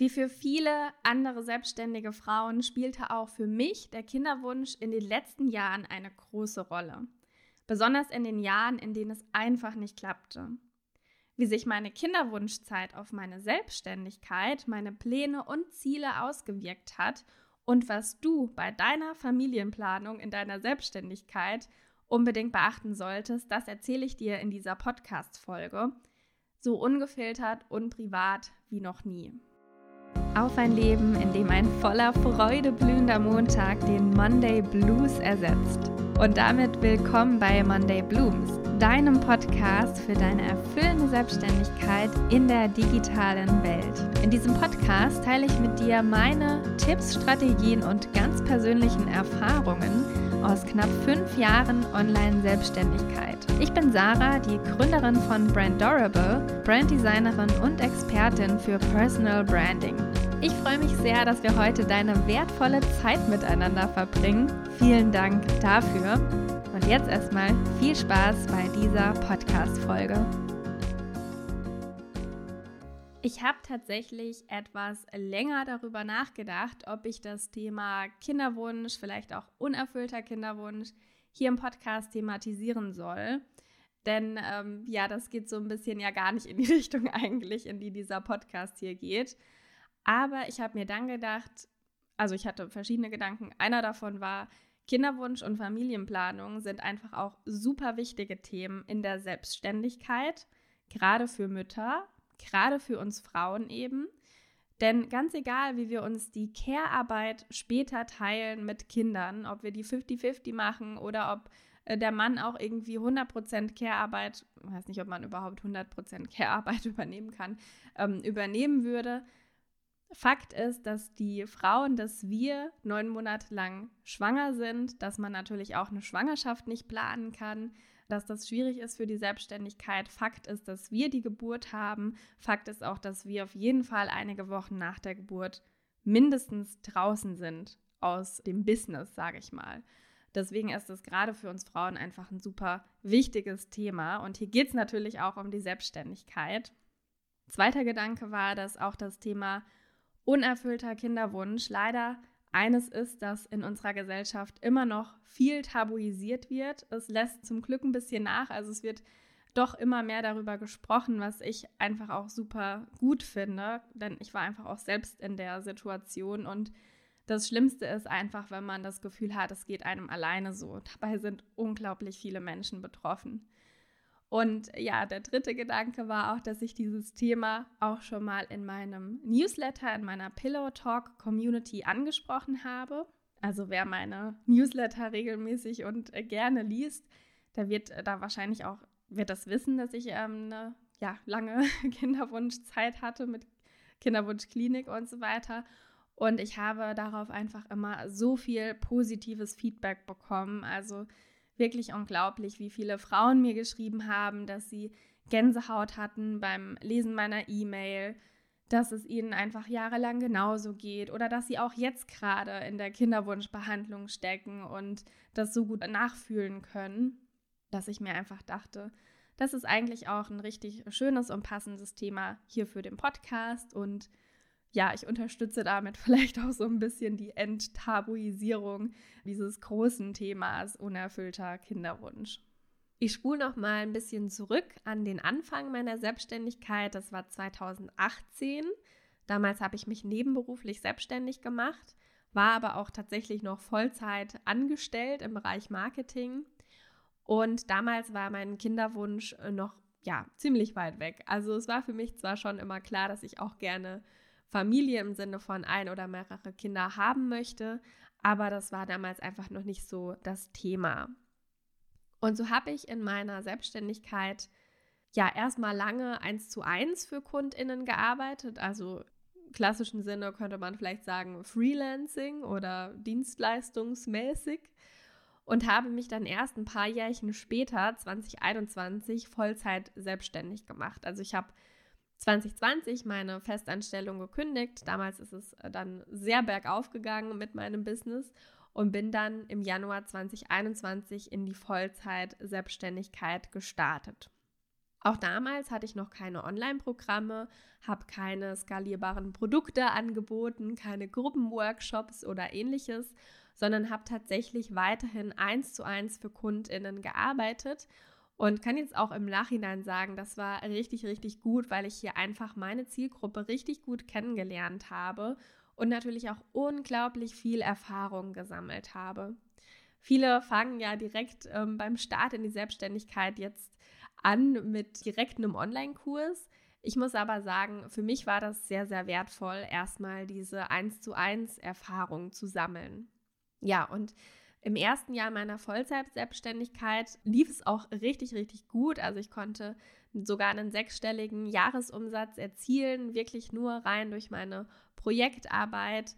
Wie für viele andere selbstständige Frauen spielte auch für mich der Kinderwunsch in den letzten Jahren eine große Rolle. Besonders in den Jahren, in denen es einfach nicht klappte. Wie sich meine Kinderwunschzeit auf meine Selbstständigkeit, meine Pläne und Ziele ausgewirkt hat und was du bei deiner Familienplanung in deiner Selbstständigkeit unbedingt beachten solltest, das erzähle ich dir in dieser Podcast-Folge. So ungefiltert und privat wie noch nie auf ein Leben, in dem ein voller Freude blühender Montag den Monday Blues ersetzt. Und damit willkommen bei Monday Blooms, deinem Podcast für deine erfüllende Selbstständigkeit in der digitalen Welt. In diesem Podcast teile ich mit dir meine Tipps, Strategien und ganz persönlichen Erfahrungen aus knapp fünf Jahren Online-Selbstständigkeit. Ich bin Sarah, die Gründerin von Brand Durable, Branddesignerin und Expertin für Personal Branding. Ich freue mich sehr, dass wir heute deine wertvolle Zeit miteinander verbringen. Vielen Dank dafür. Und jetzt erstmal viel Spaß bei dieser Podcast-Folge. Ich habe tatsächlich etwas länger darüber nachgedacht, ob ich das Thema Kinderwunsch, vielleicht auch unerfüllter Kinderwunsch, hier im Podcast thematisieren soll. Denn ähm, ja, das geht so ein bisschen ja gar nicht in die Richtung eigentlich, in die dieser Podcast hier geht. Aber ich habe mir dann gedacht, also ich hatte verschiedene Gedanken. Einer davon war, Kinderwunsch und Familienplanung sind einfach auch super wichtige Themen in der Selbstständigkeit, gerade für Mütter, gerade für uns Frauen eben. Denn ganz egal, wie wir uns die Care-Arbeit später teilen mit Kindern, ob wir die 50-50 machen oder ob äh, der Mann auch irgendwie 100% Care-Arbeit, ich weiß nicht, ob man überhaupt 100% Care-Arbeit übernehmen kann, ähm, übernehmen würde, Fakt ist, dass die Frauen, dass wir neun Monate lang schwanger sind, dass man natürlich auch eine Schwangerschaft nicht planen kann, dass das schwierig ist für die Selbstständigkeit. Fakt ist, dass wir die Geburt haben. Fakt ist auch, dass wir auf jeden Fall einige Wochen nach der Geburt mindestens draußen sind aus dem Business, sage ich mal. Deswegen ist es gerade für uns Frauen einfach ein super wichtiges Thema. Und hier geht es natürlich auch um die Selbstständigkeit. Zweiter Gedanke war, dass auch das Thema unerfüllter Kinderwunsch leider eines ist, das in unserer Gesellschaft immer noch viel tabuisiert wird. Es lässt zum Glück ein bisschen nach. Also es wird doch immer mehr darüber gesprochen, was ich einfach auch super gut finde, denn ich war einfach auch selbst in der Situation und das Schlimmste ist einfach, wenn man das Gefühl hat, es geht einem alleine so. Dabei sind unglaublich viele Menschen betroffen. Und ja, der dritte Gedanke war auch, dass ich dieses Thema auch schon mal in meinem Newsletter, in meiner Pillow Talk Community angesprochen habe. Also wer meine Newsletter regelmäßig und äh, gerne liest, der wird äh, da wahrscheinlich auch, wird das wissen, dass ich ähm, eine ja, lange Kinderwunschzeit hatte mit Kinderwunschklinik und so weiter. Und ich habe darauf einfach immer so viel positives Feedback bekommen. Also wirklich unglaublich, wie viele Frauen mir geschrieben haben, dass sie Gänsehaut hatten beim Lesen meiner E-Mail, dass es ihnen einfach jahrelang genauso geht oder dass sie auch jetzt gerade in der Kinderwunschbehandlung stecken und das so gut nachfühlen können, dass ich mir einfach dachte, das ist eigentlich auch ein richtig schönes und passendes Thema hier für den Podcast und ja, ich unterstütze damit vielleicht auch so ein bisschen die Enttabuisierung dieses großen Themas unerfüllter Kinderwunsch. Ich spule noch mal ein bisschen zurück an den Anfang meiner Selbstständigkeit. Das war 2018. Damals habe ich mich nebenberuflich selbstständig gemacht, war aber auch tatsächlich noch Vollzeit angestellt im Bereich Marketing. Und damals war mein Kinderwunsch noch ja ziemlich weit weg. Also es war für mich zwar schon immer klar, dass ich auch gerne Familie im Sinne von ein oder mehrere Kinder haben möchte, aber das war damals einfach noch nicht so das Thema. Und so habe ich in meiner Selbstständigkeit ja erstmal lange eins zu eins für KundInnen gearbeitet, also klassischen Sinne könnte man vielleicht sagen Freelancing oder Dienstleistungsmäßig und habe mich dann erst ein paar Jährchen später, 2021, Vollzeit selbstständig gemacht. Also ich habe 2020 meine Festanstellung gekündigt. Damals ist es äh, dann sehr bergauf gegangen mit meinem Business und bin dann im Januar 2021 in die Vollzeit-Selbstständigkeit gestartet. Auch damals hatte ich noch keine Online-Programme, habe keine skalierbaren Produkte angeboten, keine Gruppenworkshops oder ähnliches, sondern habe tatsächlich weiterhin eins zu eins für KundInnen gearbeitet und kann jetzt auch im Nachhinein sagen, das war richtig, richtig gut, weil ich hier einfach meine Zielgruppe richtig gut kennengelernt habe und natürlich auch unglaublich viel Erfahrung gesammelt habe. Viele fangen ja direkt ähm, beim Start in die Selbstständigkeit jetzt an mit direkt einem Online-Kurs. Ich muss aber sagen, für mich war das sehr, sehr wertvoll, erstmal diese 1 zu 1 Erfahrung zu sammeln. Ja, und im ersten Jahr meiner Vollzeit-Selbstständigkeit lief es auch richtig, richtig gut. Also ich konnte sogar einen sechsstelligen Jahresumsatz erzielen, wirklich nur rein durch meine Projektarbeit.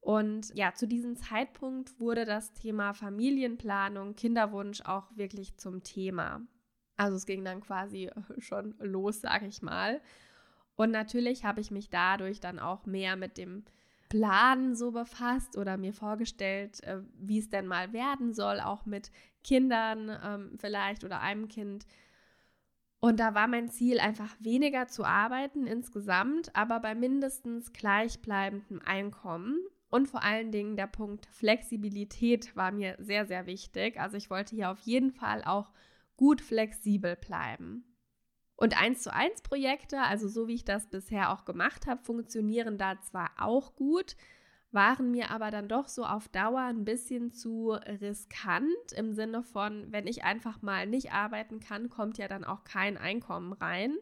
Und ja, zu diesem Zeitpunkt wurde das Thema Familienplanung, Kinderwunsch auch wirklich zum Thema. Also es ging dann quasi schon los, sage ich mal. Und natürlich habe ich mich dadurch dann auch mehr mit dem Plan so befasst oder mir vorgestellt, äh, wie es denn mal werden soll, auch mit Kindern ähm, vielleicht oder einem Kind. Und da war mein Ziel einfach weniger zu arbeiten insgesamt, aber bei mindestens gleichbleibendem Einkommen. Und vor allen Dingen der Punkt Flexibilität war mir sehr, sehr wichtig. Also ich wollte hier auf jeden Fall auch gut flexibel bleiben. Und eins zu eins Projekte, also so wie ich das bisher auch gemacht habe, funktionieren da zwar auch gut, waren mir aber dann doch so auf Dauer ein bisschen zu riskant im Sinne von, wenn ich einfach mal nicht arbeiten kann, kommt ja dann auch kein Einkommen rein.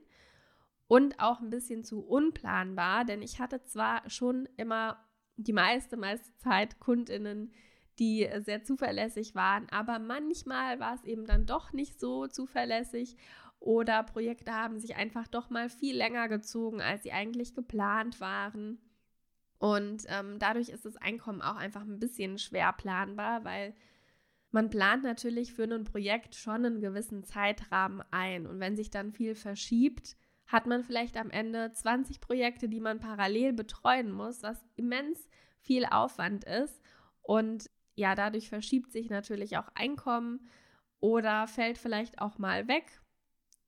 Und auch ein bisschen zu unplanbar, denn ich hatte zwar schon immer die meiste, meiste Zeit Kundinnen, die sehr zuverlässig waren. Aber manchmal war es eben dann doch nicht so zuverlässig oder Projekte haben sich einfach doch mal viel länger gezogen, als sie eigentlich geplant waren. Und ähm, dadurch ist das Einkommen auch einfach ein bisschen schwer planbar, weil man plant natürlich für ein Projekt schon einen gewissen Zeitrahmen ein. Und wenn sich dann viel verschiebt, hat man vielleicht am Ende 20 Projekte, die man parallel betreuen muss, was immens viel Aufwand ist. Und ja, dadurch verschiebt sich natürlich auch Einkommen oder fällt vielleicht auch mal weg,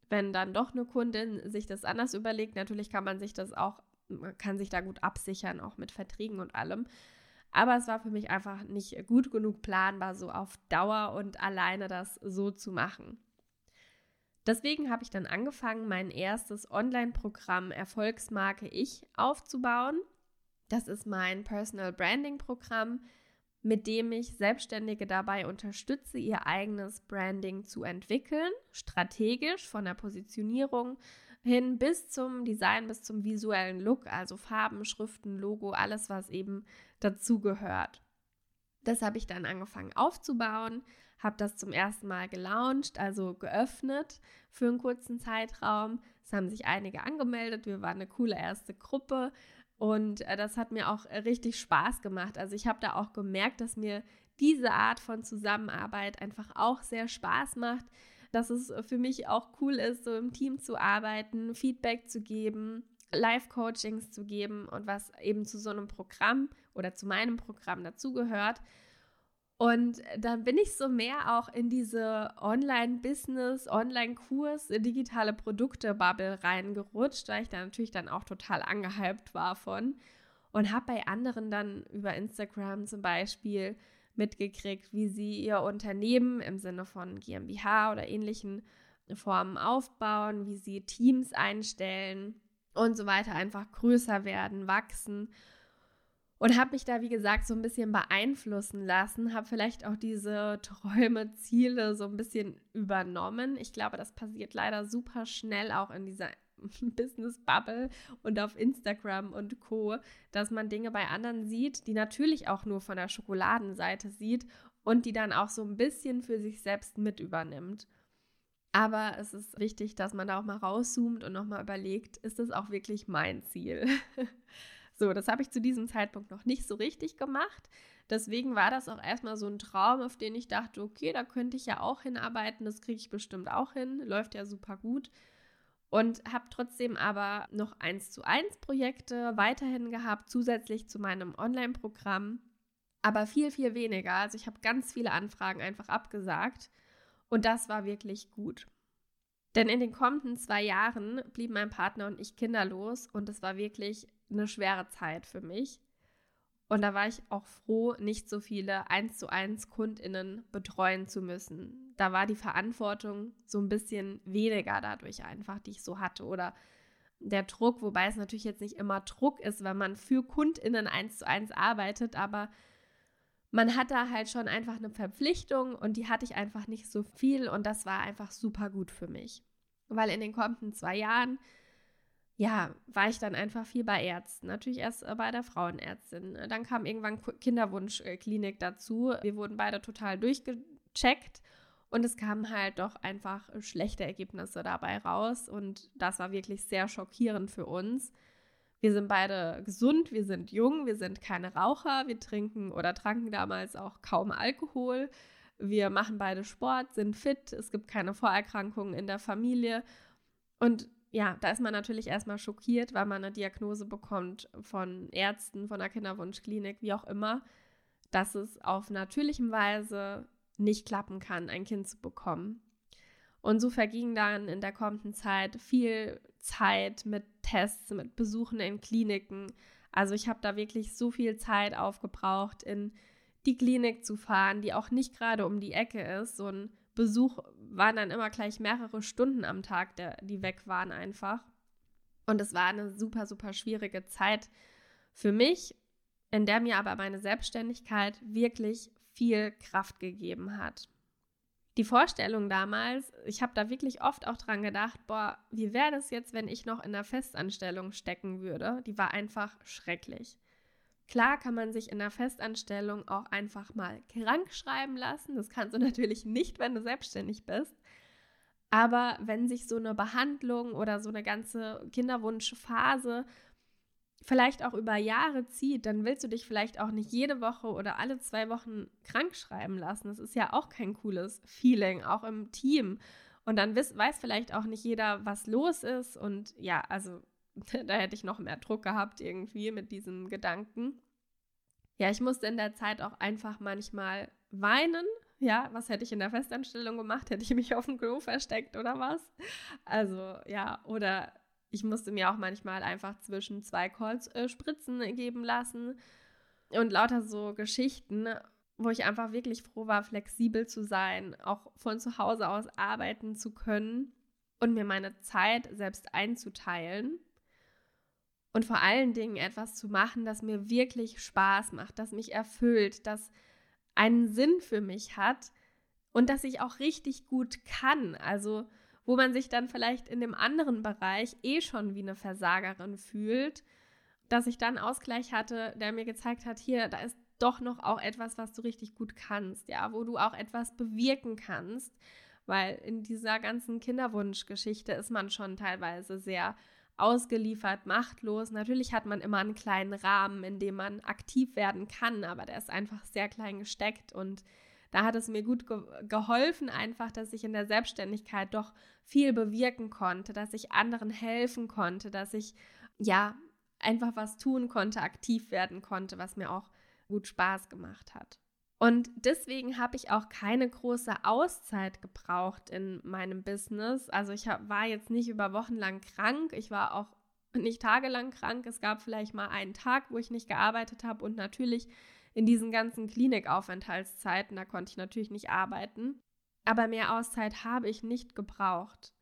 wenn dann doch eine Kundin sich das anders überlegt. Natürlich kann man sich das auch, man kann sich da gut absichern, auch mit Verträgen und allem. Aber es war für mich einfach nicht gut genug planbar, so auf Dauer und alleine das so zu machen. Deswegen habe ich dann angefangen, mein erstes Online-Programm Erfolgsmarke Ich aufzubauen. Das ist mein Personal Branding Programm, mit dem ich Selbstständige dabei unterstütze, ihr eigenes Branding zu entwickeln, strategisch von der Positionierung hin bis zum Design, bis zum visuellen Look, also Farben, Schriften, Logo, alles, was eben dazu gehört. Das habe ich dann angefangen aufzubauen, habe das zum ersten Mal gelauncht, also geöffnet für einen kurzen Zeitraum. Es haben sich einige angemeldet, wir waren eine coole erste Gruppe und äh, das hat mir auch äh, richtig Spaß gemacht. Also ich habe da auch gemerkt, dass mir diese Art von Zusammenarbeit einfach auch sehr Spaß macht, dass es für mich auch cool ist, so im Team zu arbeiten, Feedback zu geben, Live-Coachings zu geben und was eben zu so einem Programm oder zu meinem Programm dazugehört. Und dann bin ich so mehr auch in diese Online-Business, Online-Kurs, digitale Produkte-Bubble reingerutscht, weil ich da natürlich dann auch total angehypt war von. Und habe bei anderen dann über Instagram zum Beispiel mitgekriegt, wie sie ihr Unternehmen im Sinne von GmbH oder ähnlichen Formen aufbauen, wie sie Teams einstellen und so weiter, einfach größer werden, wachsen und habe mich da, wie gesagt, so ein bisschen beeinflussen lassen, habe vielleicht auch diese Träume, Ziele so ein bisschen übernommen. Ich glaube, das passiert leider super schnell auch in dieser Business Bubble und auf Instagram und Co, dass man Dinge bei anderen sieht, die natürlich auch nur von der Schokoladenseite sieht und die dann auch so ein bisschen für sich selbst mit übernimmt. Aber es ist wichtig, dass man da auch mal rauszoomt und nochmal überlegt, ist das auch wirklich mein Ziel? So, das habe ich zu diesem Zeitpunkt noch nicht so richtig gemacht. Deswegen war das auch erstmal so ein Traum, auf den ich dachte, okay, da könnte ich ja auch hinarbeiten, das kriege ich bestimmt auch hin, läuft ja super gut. Und habe trotzdem aber noch eins zu eins Projekte weiterhin gehabt, zusätzlich zu meinem Online-Programm. Aber viel, viel weniger. Also ich habe ganz viele Anfragen einfach abgesagt. Und das war wirklich gut. Denn in den kommenden zwei Jahren blieben mein Partner und ich kinderlos und es war wirklich eine schwere Zeit für mich. Und da war ich auch froh, nicht so viele eins zu eins KundInnen betreuen zu müssen. Da war die Verantwortung so ein bisschen weniger dadurch einfach, die ich so hatte. Oder der Druck, wobei es natürlich jetzt nicht immer Druck ist, wenn man für KundInnen eins zu eins arbeitet, aber man hat da halt schon einfach eine Verpflichtung und die hatte ich einfach nicht so viel und das war einfach super gut für mich. Weil in den kommenden zwei Jahren ja, war ich dann einfach viel bei Ärzten. Natürlich erst äh, bei der Frauenärztin. Dann kam irgendwann Kinderwunschklinik dazu. Wir wurden beide total durchgecheckt und es kamen halt doch einfach schlechte Ergebnisse dabei raus. Und das war wirklich sehr schockierend für uns. Wir sind beide gesund, wir sind jung, wir sind keine Raucher, wir trinken oder tranken damals auch kaum Alkohol. Wir machen beide Sport, sind fit, es gibt keine Vorerkrankungen in der Familie. Und ja, da ist man natürlich erstmal schockiert, weil man eine Diagnose bekommt von Ärzten, von der Kinderwunschklinik, wie auch immer, dass es auf natürlichem Weise nicht klappen kann, ein Kind zu bekommen. Und so verging dann in der kommenden Zeit viel Zeit mit Tests, mit Besuchen in Kliniken. Also ich habe da wirklich so viel Zeit aufgebraucht, in die Klinik zu fahren, die auch nicht gerade um die Ecke ist. So ein Besuch waren dann immer gleich mehrere Stunden am Tag, der, die weg waren einfach. Und es war eine super, super schwierige Zeit für mich, in der mir aber meine Selbstständigkeit wirklich viel Kraft gegeben hat. Die Vorstellung damals, ich habe da wirklich oft auch dran gedacht, boah, wie wäre das jetzt, wenn ich noch in einer Festanstellung stecken würde? Die war einfach schrecklich. Klar kann man sich in der Festanstellung auch einfach mal krank schreiben lassen. Das kannst du natürlich nicht, wenn du selbstständig bist. Aber wenn sich so eine Behandlung oder so eine ganze Kinderwunschphase vielleicht auch über Jahre zieht, dann willst du dich vielleicht auch nicht jede Woche oder alle zwei Wochen krank schreiben lassen. Das ist ja auch kein cooles Feeling, auch im Team. Und dann weiß, weiß vielleicht auch nicht jeder, was los ist. Und ja, also da hätte ich noch mehr Druck gehabt irgendwie mit diesem Gedanken. Ja, ich musste in der Zeit auch einfach manchmal weinen. Ja, was hätte ich in der Festanstellung gemacht? Hätte ich mich auf dem Klo versteckt oder was? Also ja, oder ich musste mir auch manchmal einfach zwischen zwei Calls äh, Spritzen geben lassen und lauter so Geschichten, wo ich einfach wirklich froh war, flexibel zu sein, auch von zu Hause aus arbeiten zu können und mir meine Zeit selbst einzuteilen und vor allen Dingen etwas zu machen, das mir wirklich Spaß macht, das mich erfüllt, das einen Sinn für mich hat und das ich auch richtig gut kann. Also wo man sich dann vielleicht in dem anderen Bereich eh schon wie eine Versagerin fühlt, dass ich dann Ausgleich hatte, der mir gezeigt hat, hier, da ist doch noch auch etwas, was du richtig gut kannst, ja, wo du auch etwas bewirken kannst, weil in dieser ganzen Kinderwunschgeschichte ist man schon teilweise sehr ausgeliefert, machtlos. Natürlich hat man immer einen kleinen Rahmen, in dem man aktiv werden kann, aber der ist einfach sehr klein gesteckt und da hat es mir gut ge geholfen, einfach, dass ich in der Selbstständigkeit doch viel bewirken konnte, dass ich anderen helfen konnte, dass ich ja einfach was tun konnte, aktiv werden konnte, was mir auch gut Spaß gemacht hat. Und deswegen habe ich auch keine große Auszeit gebraucht in meinem Business. Also ich hab, war jetzt nicht über Wochen lang krank. Ich war auch nicht tagelang krank. Es gab vielleicht mal einen Tag, wo ich nicht gearbeitet habe. Und natürlich in diesen ganzen Klinikaufenthaltszeiten, da konnte ich natürlich nicht arbeiten. Aber mehr Auszeit habe ich nicht gebraucht.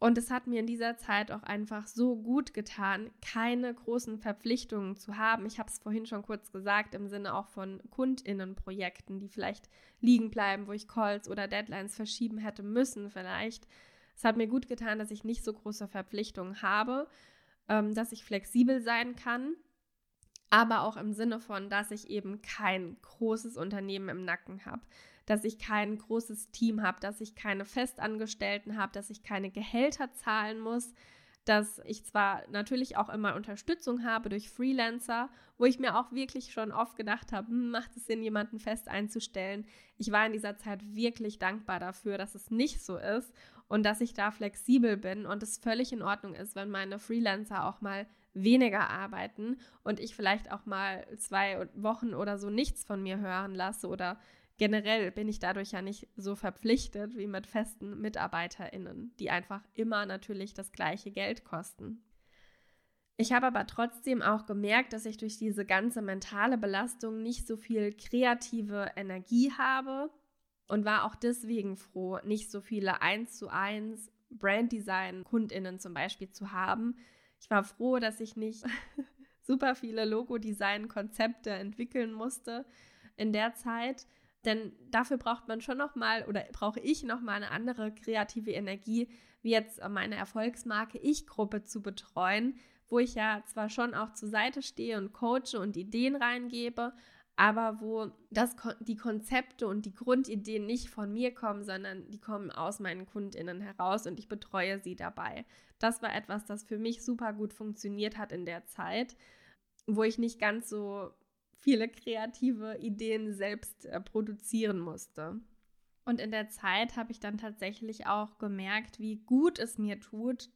Und es hat mir in dieser Zeit auch einfach so gut getan, keine großen Verpflichtungen zu haben. Ich habe es vorhin schon kurz gesagt, im Sinne auch von Kundinnenprojekten, die vielleicht liegen bleiben, wo ich Calls oder Deadlines verschieben hätte müssen vielleicht. Es hat mir gut getan, dass ich nicht so große Verpflichtungen habe, ähm, dass ich flexibel sein kann, aber auch im Sinne von, dass ich eben kein großes Unternehmen im Nacken habe dass ich kein großes Team habe, dass ich keine Festangestellten habe, dass ich keine Gehälter zahlen muss, dass ich zwar natürlich auch immer Unterstützung habe durch Freelancer, wo ich mir auch wirklich schon oft gedacht habe, hm, macht es Sinn, jemanden fest einzustellen. Ich war in dieser Zeit wirklich dankbar dafür, dass es nicht so ist und dass ich da flexibel bin und es völlig in Ordnung ist, wenn meine Freelancer auch mal weniger arbeiten und ich vielleicht auch mal zwei Wochen oder so nichts von mir hören lasse oder generell bin ich dadurch ja nicht so verpflichtet wie mit festen MitarbeiterInnen, die einfach immer natürlich das gleiche Geld kosten. Ich habe aber trotzdem auch gemerkt, dass ich durch diese ganze mentale Belastung nicht so viel kreative Energie habe und war auch deswegen froh, nicht so viele 1 zu 1 Branddesign-KundInnen zum Beispiel zu haben. Ich war froh, dass ich nicht super viele Logo-Design-Konzepte entwickeln musste in der Zeit, denn dafür braucht man schon noch mal oder brauche ich noch mal eine andere kreative Energie, wie jetzt meine Erfolgsmarke Ich-Gruppe zu betreuen, wo ich ja zwar schon auch zur Seite stehe und coache und Ideen reingebe, aber wo das, die Konzepte und die Grundideen nicht von mir kommen, sondern die kommen aus meinen KundInnen heraus und ich betreue sie dabei. Das war etwas, das für mich super gut funktioniert hat in der Zeit, wo ich nicht ganz so viele kreative Ideen selbst äh, produzieren musste. Und in der Zeit habe ich dann tatsächlich auch gemerkt, wie gut es mir tut,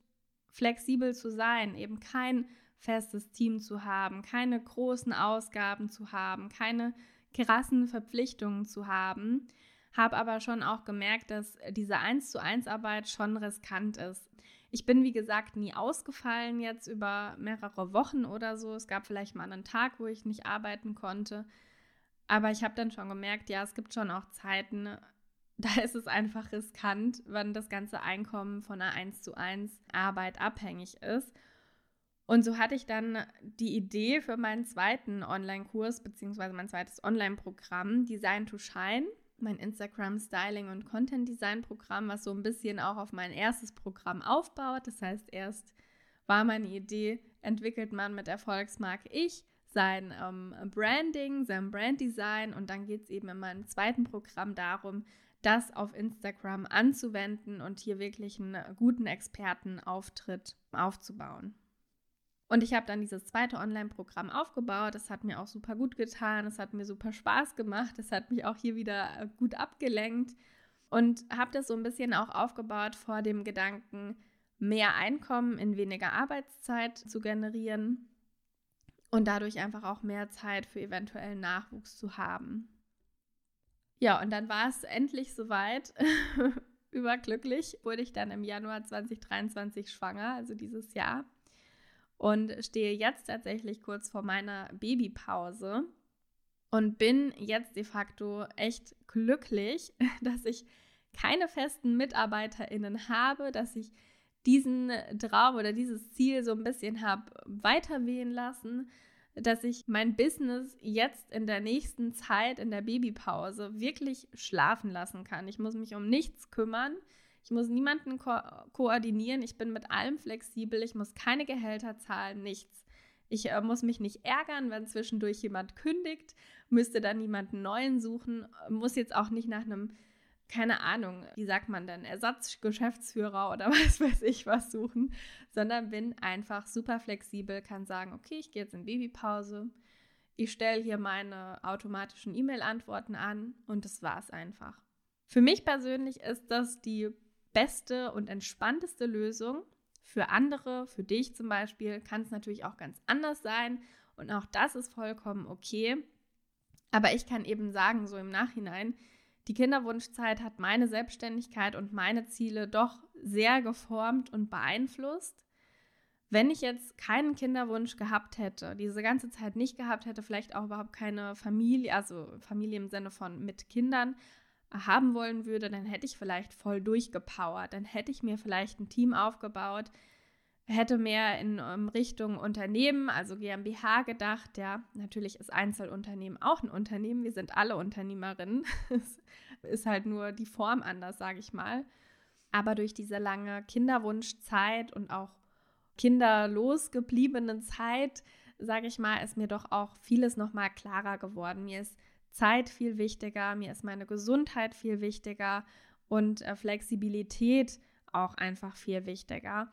flexibel zu sein, eben kein festes Team zu haben, keine großen Ausgaben zu haben, keine krassen Verpflichtungen zu haben. Habe aber schon auch gemerkt, dass diese 1 zu 1 Arbeit schon riskant ist. Ich bin, wie gesagt, nie ausgefallen jetzt über mehrere Wochen oder so. Es gab vielleicht mal einen Tag, wo ich nicht arbeiten konnte. Aber ich habe dann schon gemerkt, ja, es gibt schon auch Zeiten, da ist es einfach riskant, wann das ganze Einkommen von einer 1 zu 1 Arbeit abhängig ist. Und so hatte ich dann die Idee für meinen zweiten Online-Kurs, beziehungsweise mein zweites Online-Programm, Design to Shine mein Instagram Styling und Content Design Programm, was so ein bisschen auch auf mein erstes Programm aufbaut. Das heißt, erst war meine Idee, entwickelt man mit Erfolgsmarke Ich sein ähm, Branding, sein Branddesign und dann geht es eben in meinem zweiten Programm darum, das auf Instagram anzuwenden und hier wirklich einen guten Expertenauftritt aufzubauen. Und ich habe dann dieses zweite Online-Programm aufgebaut. Das hat mir auch super gut getan. Es hat mir super Spaß gemacht. Es hat mich auch hier wieder äh, gut abgelenkt. Und habe das so ein bisschen auch aufgebaut vor dem Gedanken, mehr Einkommen in weniger Arbeitszeit zu generieren und dadurch einfach auch mehr Zeit für eventuellen Nachwuchs zu haben. Ja, und dann war es endlich soweit. Überglücklich wurde ich dann im Januar 2023 schwanger, also dieses Jahr und stehe jetzt tatsächlich kurz vor meiner Babypause und bin jetzt de facto echt glücklich, dass ich keine festen MitarbeiterInnen habe, dass ich diesen Traum oder dieses Ziel so ein bisschen habe weiterwehen lassen, dass ich mein Business jetzt in der nächsten Zeit, in der Babypause, wirklich schlafen lassen kann. Ich muss mich um nichts kümmern. Ich muss niemanden ko koordinieren. Ich bin mit allem flexibel. Ich muss keine Gehälter zahlen, nichts. Ich äh, muss mich nicht ärgern, wenn zwischendurch jemand kündigt, müsste dann niemanden neuen suchen, muss jetzt auch nicht nach einem, keine Ahnung, wie sagt man denn, Ersatzgeschäftsführer oder was weiß ich was suchen, sondern bin einfach super flexibel, kann sagen, okay, ich gehe jetzt in Babypause, ich stelle hier meine automatischen E-Mail-Antworten an und das war es einfach. Für mich persönlich ist das die beste und entspannteste Lösung. Für andere, für dich zum Beispiel, kann es natürlich auch ganz anders sein. Und auch das ist vollkommen okay. Aber ich kann eben sagen, so im Nachhinein, die Kinderwunschzeit hat meine Selbstständigkeit und meine Ziele doch sehr geformt und beeinflusst. Wenn ich jetzt keinen Kinderwunsch gehabt hätte, diese ganze Zeit nicht gehabt hätte, vielleicht auch überhaupt keine Familie, also Familie im Sinne von mit Kindern, haben wollen würde, dann hätte ich vielleicht voll durchgepowert. Dann hätte ich mir vielleicht ein Team aufgebaut, hätte mehr in um, Richtung Unternehmen, also GmbH gedacht. Ja, natürlich ist Einzelunternehmen auch ein Unternehmen. Wir sind alle Unternehmerinnen. ist halt nur die Form anders, sage ich mal. Aber durch diese lange Kinderwunschzeit und auch kinderlos gebliebenen Zeit, sage ich mal, ist mir doch auch vieles nochmal klarer geworden. Mir ist Zeit viel wichtiger, mir ist meine Gesundheit viel wichtiger und äh, Flexibilität auch einfach viel wichtiger.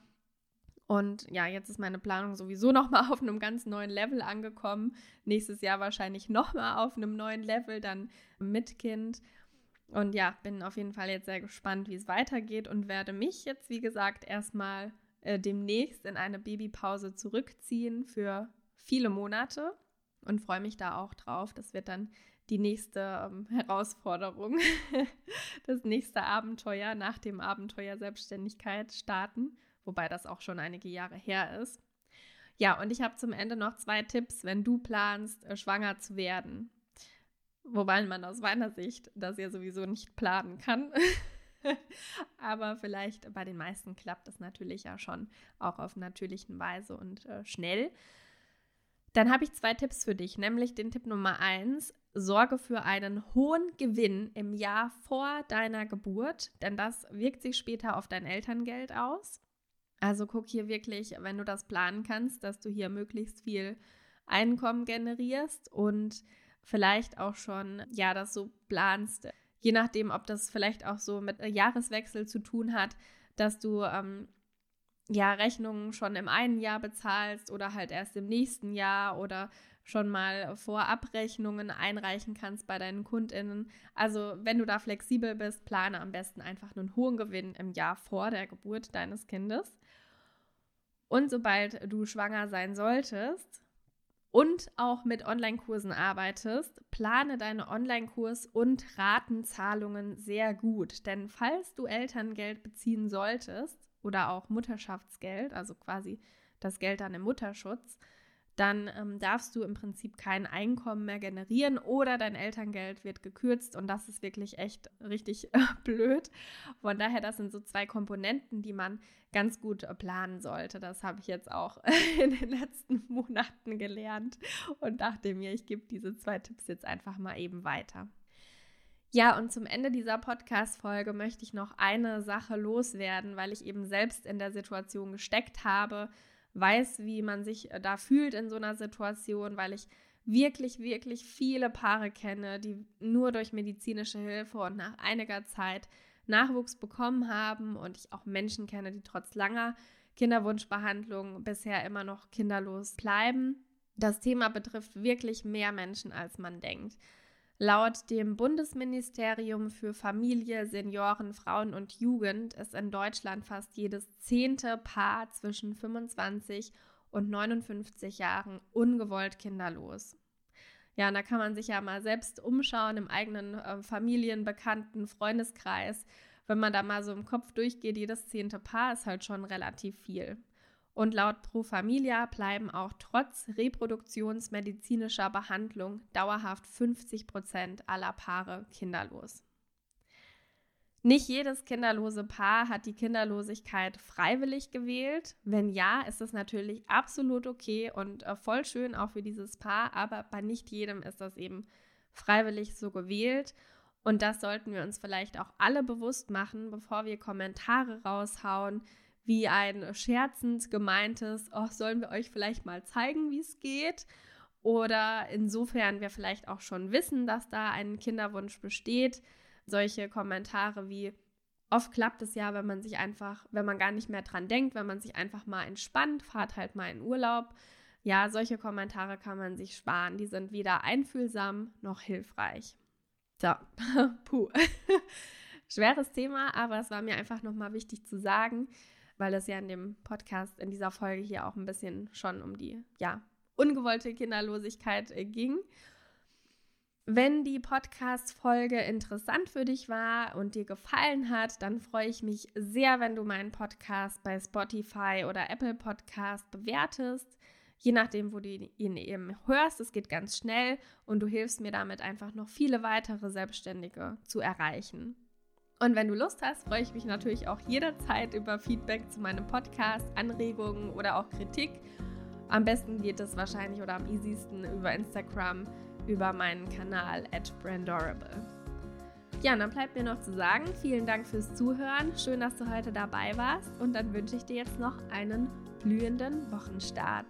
Und ja, jetzt ist meine Planung sowieso nochmal auf einem ganz neuen Level angekommen. Nächstes Jahr wahrscheinlich nochmal auf einem neuen Level, dann mit Kind. Und ja, bin auf jeden Fall jetzt sehr gespannt, wie es weitergeht und werde mich jetzt, wie gesagt, erstmal äh, demnächst in eine Babypause zurückziehen für viele Monate. Und freue mich da auch drauf. Das wird dann die nächste ähm, Herausforderung, das nächste Abenteuer nach dem Abenteuer Selbstständigkeit starten, wobei das auch schon einige Jahre her ist. Ja, und ich habe zum Ende noch zwei Tipps, wenn du planst, äh, schwanger zu werden. Wobei man aus meiner Sicht das ja sowieso nicht planen kann. Aber vielleicht bei den meisten klappt das natürlich ja schon auch auf natürlichen Weise und äh, schnell. Dann habe ich zwei Tipps für dich, nämlich den Tipp Nummer eins: Sorge für einen hohen Gewinn im Jahr vor deiner Geburt, denn das wirkt sich später auf dein Elterngeld aus. Also guck hier wirklich, wenn du das planen kannst, dass du hier möglichst viel Einkommen generierst und vielleicht auch schon, ja, das so planst, je nachdem, ob das vielleicht auch so mit Jahreswechsel zu tun hat, dass du ähm, ja Rechnungen schon im einen Jahr bezahlst oder halt erst im nächsten Jahr oder schon mal Vorabrechnungen einreichen kannst bei deinen KundInnen. Also, wenn du da flexibel bist, plane am besten einfach einen hohen Gewinn im Jahr vor der Geburt deines Kindes. Und sobald du schwanger sein solltest, und auch mit Online-Kursen arbeitest, plane deine Online-Kurs- und Ratenzahlungen sehr gut. Denn falls du Elterngeld beziehen solltest oder auch Mutterschaftsgeld, also quasi das Geld dann im Mutterschutz, dann ähm, darfst du im Prinzip kein Einkommen mehr generieren oder dein Elterngeld wird gekürzt und das ist wirklich echt richtig blöd. Von daher, das sind so zwei Komponenten, die man ganz gut äh, planen sollte. Das habe ich jetzt auch in den letzten Monaten gelernt und dachte mir, ich gebe diese zwei Tipps jetzt einfach mal eben weiter. Ja, und zum Ende dieser Podcast-Folge möchte ich noch eine Sache loswerden, weil ich eben selbst in der Situation gesteckt habe, weiß, wie man sich äh, da fühlt in so einer Situation, weil ich wirklich, wirklich viele Paare kenne, die nur durch medizinische Hilfe und nach einiger Zeit Nachwuchs bekommen haben und ich auch Menschen kenne, die trotz langer Kinderwunschbehandlung bisher immer noch kinderlos bleiben. Das Thema betrifft wirklich mehr Menschen, als man denkt. Laut dem Bundesministerium für Familie, Senioren, Frauen und Jugend ist in Deutschland fast jedes zehnte Paar zwischen 25 und 59 Jahren ungewollt kinderlos. Ja, und da kann man sich ja mal selbst umschauen im eigenen äh, Familien-, Bekannten-, Freundeskreis. Wenn man da mal so im Kopf durchgeht, jedes zehnte Paar ist halt schon relativ viel. Und laut Pro Familia bleiben auch trotz reproduktionsmedizinischer Behandlung dauerhaft 50 Prozent aller Paare kinderlos. Nicht jedes kinderlose Paar hat die Kinderlosigkeit freiwillig gewählt. Wenn ja, ist es natürlich absolut okay und äh, voll schön auch für dieses Paar, aber bei nicht jedem ist das eben freiwillig so gewählt. Und das sollten wir uns vielleicht auch alle bewusst machen, bevor wir Kommentare raushauen, wie ein scherzend gemeintes, oh, sollen wir euch vielleicht mal zeigen, wie es geht? Oder insofern wir vielleicht auch schon wissen, dass da ein Kinderwunsch besteht, solche Kommentare wie, oft klappt es ja, wenn man sich einfach, wenn man gar nicht mehr dran denkt, wenn man sich einfach mal entspannt, fahrt halt mal in Urlaub. Ja, solche Kommentare kann man sich sparen. Die sind weder einfühlsam noch hilfreich. So, puh. Schweres Thema, aber es war mir einfach nochmal wichtig zu sagen weil es ja in dem Podcast, in dieser Folge hier auch ein bisschen schon um die, ja, ungewollte Kinderlosigkeit äh, ging. Wenn die Podcast-Folge interessant für dich war und dir gefallen hat, dann freue ich mich sehr, wenn du meinen Podcast bei Spotify oder Apple Podcast bewertest. Je nachdem, wo du ihn eben hörst, es geht ganz schnell und du hilfst mir damit einfach noch viele weitere Selbstständige zu erreichen. Und wenn du Lust hast, freue ich mich natürlich auch jederzeit über Feedback zu meinem Podcast, Anregungen oder auch Kritik. Am besten geht es wahrscheinlich oder am easiesten über Instagram, über meinen Kanal at Brandorable. Ja, und dann bleibt mir noch zu sagen, vielen Dank fürs Zuhören. Schön, dass du heute dabei warst. Und dann wünsche ich dir jetzt noch einen blühenden Wochenstart.